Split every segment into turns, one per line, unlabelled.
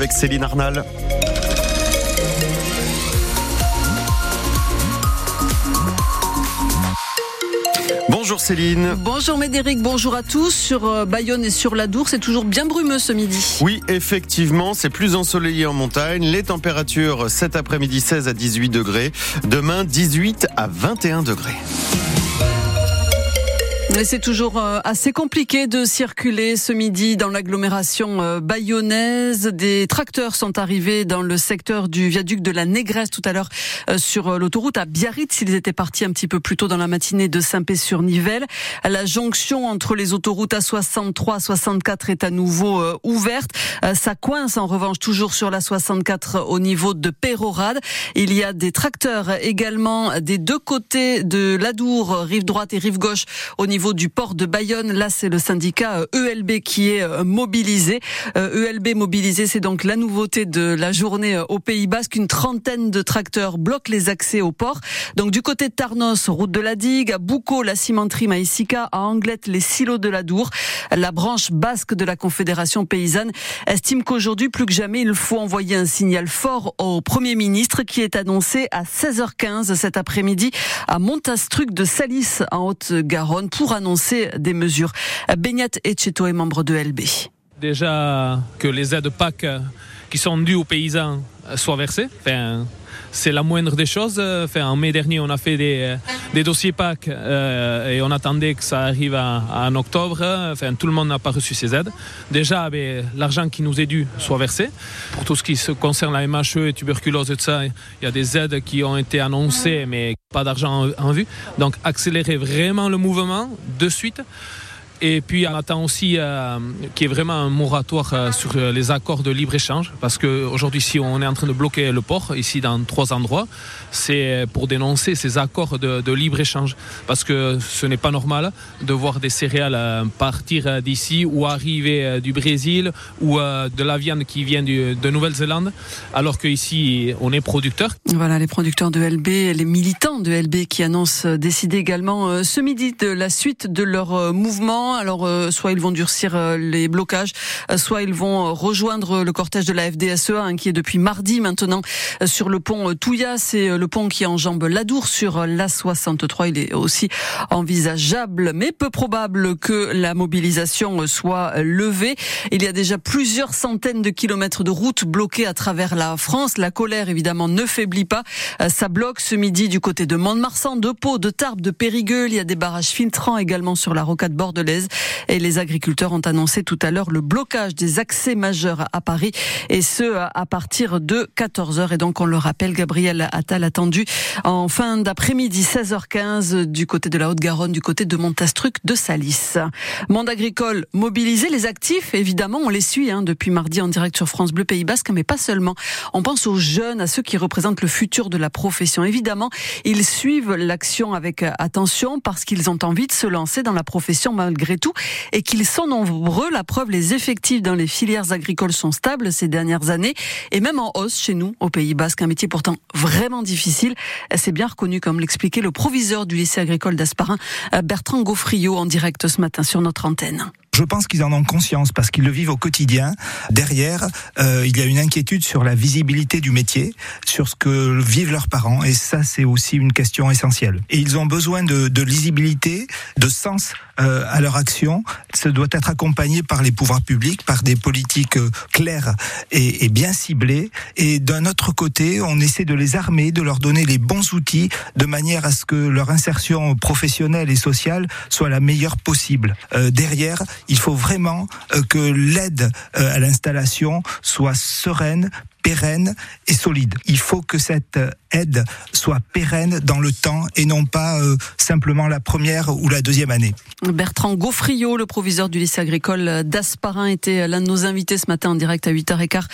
avec Céline Arnal. Bonjour Céline.
Bonjour Médéric, bonjour à tous. Sur euh, Bayonne et sur l'Adour, c'est toujours bien brumeux ce midi.
Oui, effectivement, c'est plus ensoleillé en montagne. Les températures cet après-midi 16 à 18 degrés. Demain 18 à 21 degrés.
C'est toujours euh, assez compliqué de circuler ce midi dans l'agglomération euh, bayonnaise. Des tracteurs sont arrivés dans le secteur du viaduc de la Négresse tout à l'heure euh, sur l'autoroute à Biarritz. Ils étaient partis un petit peu plus tôt dans la matinée de Saint-Pé-sur-Nivelle. La jonction entre les autoroutes A63 et 64 est à nouveau ouverte. Ça coince en revanche toujours sur la 64 au niveau de Pérorade. Il y a des tracteurs également des deux côtés de l'Adour, rive droite et rive gauche au niveau niveau du port de Bayonne. Là, c'est le syndicat ELB euh, e qui est euh, mobilisé. ELB euh, e mobilisé, c'est donc la nouveauté de la journée au Pays Basque. Une trentaine de tracteurs bloquent les accès au port. Donc du côté de Tarnos, route de la Digue, à Boucau, la cimenterie Maïsica, à Anglette, les silos de la Dour. La branche basque de la Confédération paysanne estime qu'aujourd'hui, plus que jamais, il faut envoyer un signal fort au Premier ministre qui est annoncé à 16h15 cet après-midi à Montastruc de Salis en Haute-Garonne pour annoncer des mesures. Beignat Etcheto est membre de LB.
Déjà que les aides PAC qui sont dues aux paysans soient versées. Enfin, c'est la moindre des choses. En mai dernier, on a fait des, dossiers PAC euh, et on attendait que ça arrive en octobre. Enfin, tout le monde n'a pas reçu ces aides. Déjà, ben, l'argent qui nous est dû soit versé. Pour tout ce qui concerne la MHE et tuberculose et ça, il y a des aides qui ont été annoncées, mais pas d'argent en vue. Donc, accélérer vraiment le mouvement de suite. Et puis on attend aussi euh, qu'il y ait vraiment un moratoire euh, sur euh, les accords de libre-échange, parce qu'aujourd'hui, si on est en train de bloquer le port, ici dans trois endroits, c'est pour dénoncer ces accords de, libre-échange, parce que ce n'est pas normal de voir des céréales partir d'ici ou arriver du Brésil ou de la viande qui vient de Nouvelle-Zélande, alors qu'ici, on est producteur.
Voilà, les producteurs de LB, les militants de LB qui annoncent décider également ce midi de la suite de leur mouvement alors, euh, soit ils vont durcir euh, les blocages, euh, soit ils vont rejoindre le cortège de la FDSEA, hein, qui est depuis mardi maintenant sur le pont Touya. C'est le pont qui enjambe l'Adour sur la 63. Il est aussi envisageable, mais peu probable que la mobilisation soit levée. Il y a déjà plusieurs centaines de kilomètres de routes bloquées à travers la France. La colère, évidemment, ne faiblit pas. Ça bloque ce midi du côté de Mont-de-Marsan, de Pau, de Tarbes, de Périgueux. Il y a des barrages filtrants également sur la rocade bordelaise. Et les agriculteurs ont annoncé tout à l'heure le blocage des accès majeurs à Paris et ce à partir de 14h. Et donc on le rappelle, Gabriel Attal attendu en fin d'après-midi 16h15 du côté de la Haute-Garonne, du côté de Montastruc de Salis. Monde agricole mobilisé, les actifs évidemment on les suit hein, depuis mardi en direct sur France Bleu Pays Basque, mais pas seulement. On pense aux jeunes, à ceux qui représentent le futur de la profession. Évidemment, ils suivent l'action avec attention parce qu'ils ont envie de se lancer dans la profession malgré tout, et qu'ils sont nombreux. La preuve, les effectifs dans les filières agricoles sont stables ces dernières années, et même en hausse chez nous, au Pays Basque, un métier pourtant vraiment difficile. C'est bien reconnu, comme l'expliquait le proviseur du lycée agricole d'Asparin, Bertrand Gaufriot, en direct ce matin sur notre antenne.
Je pense qu'ils en ont conscience parce qu'ils le vivent au quotidien. Derrière, euh, il y a une inquiétude sur la visibilité du métier, sur ce que vivent leurs parents, et ça, c'est aussi une question essentielle. Et ils ont besoin de, lisibilité, de sens euh, à leur action. Ça doit être accompagné par les pouvoirs publics, par des politiques euh, claires et, bien ciblées. Et d'un autre côté, on essaie de les armer, de leur donner les bons outils, de manière à ce que leur insertion professionnelle et sociale soit la meilleure possible. Derrière, il faut vraiment euh, que l'aide euh, à l'installation soit sereine, pérenne et solide. Il faut que cette aide soit pérenne dans le temps et non pas euh, simplement la première ou la deuxième année.
Bertrand Gaufriot, le proviseur du lycée agricole d'Asparin, était l'un de nos invités ce matin en direct à 8h15.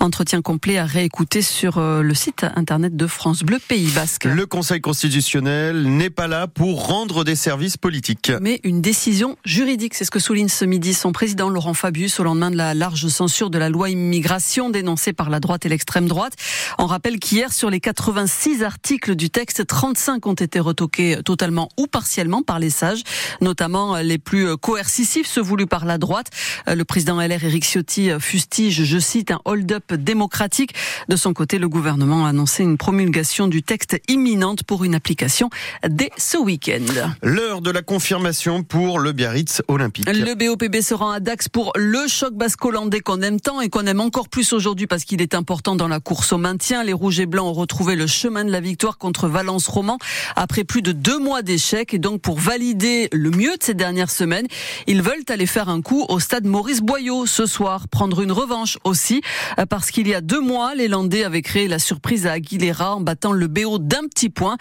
Entretien complet à réécouter sur euh, le site internet de France Bleu Pays Basque.
Le Conseil constitutionnel n'est pas là pour rendre des services politiques.
Mais une décision juridique, c'est ce que souligne ce midi son président Laurent Fabius au lendemain de la large censure de la loi immigration dénoncée par la droite et l'extrême droite. On rappelle qu'hier, sur les 86 articles du texte, 35 ont été retoqués totalement ou partiellement par les sages, notamment les plus coercitifs, ceux voulus par la droite. Le président LR Éric Ciotti fustige, je cite, un hold-up démocratique. De son côté, le gouvernement a annoncé une promulgation du texte imminente pour une application dès ce week-end.
L'heure de la confirmation pour le Biarritz olympique.
Le BOPB se rend à Dax pour le choc basco-hollandais qu'on aime tant et qu'on aime encore plus aujourd'hui parce qu'il est important dans la course au maintien. Les Rouges et Blancs ont retrouvé le chemin de la victoire contre Valence Roman après plus de deux mois d'échecs et donc pour valider le mieux de ces dernières semaines, ils veulent aller faire un coup au stade Maurice Boyau ce soir, prendre une revanche aussi parce qu'il y a deux mois, les Landais avaient créé la surprise à Aguilera en battant le BO d'un petit point.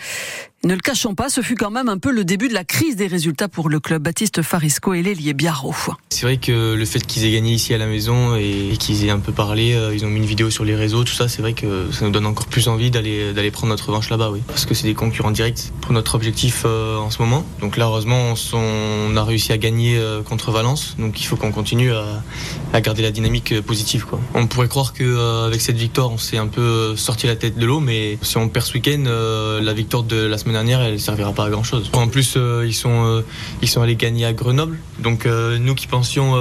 Ne le cachons pas, ce fut quand même un peu le début de la crise des résultats pour le club Baptiste Farisco et l'ailier Biarro.
C'est vrai que le fait qu'ils aient gagné ici à la maison et qu'ils aient un peu parlé, euh, ils ont mis une vidéo sur les réseaux, tout ça, c'est vrai que ça nous donne encore plus envie d'aller d'aller prendre notre revanche là-bas, oui. Parce que c'est des concurrents directs pour notre objectif euh, en ce moment. Donc là, heureusement, on, a réussi à gagner euh, contre Valence, donc il faut qu'on continue à, garder la dynamique positive. On pourrait croire que avec cette victoire, on s'est un peu sorti la tête de l'eau, mais si on perd ce week-end, la victoire de la semaine dernière, elle servira pas à grand chose. En plus, euh, ils sont euh, ils sont allés gagner à Grenoble. Donc euh, nous qui pensions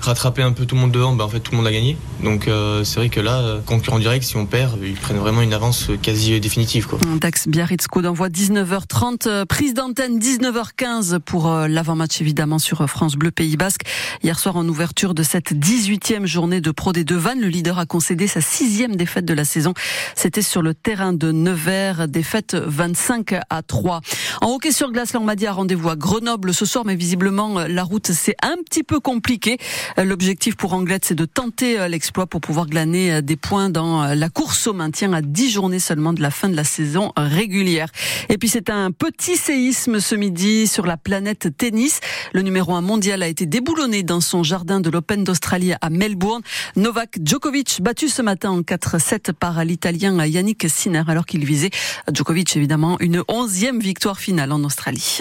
rattraper un peu tout le monde devant, ben, en fait tout le monde a gagné. Donc c'est vrai que là, concurrent direct, si on perd, ils prennent vraiment une avance quasi définitive. Quoi.
Dax Biarritz coup d'envoi 19h30, prise d'antenne 19h15 pour l'avant-match évidemment sur France Bleu Pays Basque. Hier soir en ouverture de cette 18e journée de Pro des Deux Vannes, le leader a concédé sa sixième défaite de la saison. C'était sur le terrain de Nevers, défaite 25 à 3. En hockey sur glace, dit a rendez-vous à Grenoble ce soir, mais visiblement euh, la route c'est un petit peu compliqué. Euh, l'objectif pour Anglette, c'est de tenter euh, l'exploit pour pouvoir glaner des points dans la course au maintien à 10 journées seulement de la fin de la saison régulière. Et puis c'est un petit séisme ce midi sur la planète tennis. Le numéro 1 mondial a été déboulonné dans son jardin de l'Open d'Australie à Melbourne. Novak Djokovic battu ce matin en 4-7 par l'Italien Yannick Sinner alors qu'il visait Djokovic évidemment une 11 victoire finale en Australie.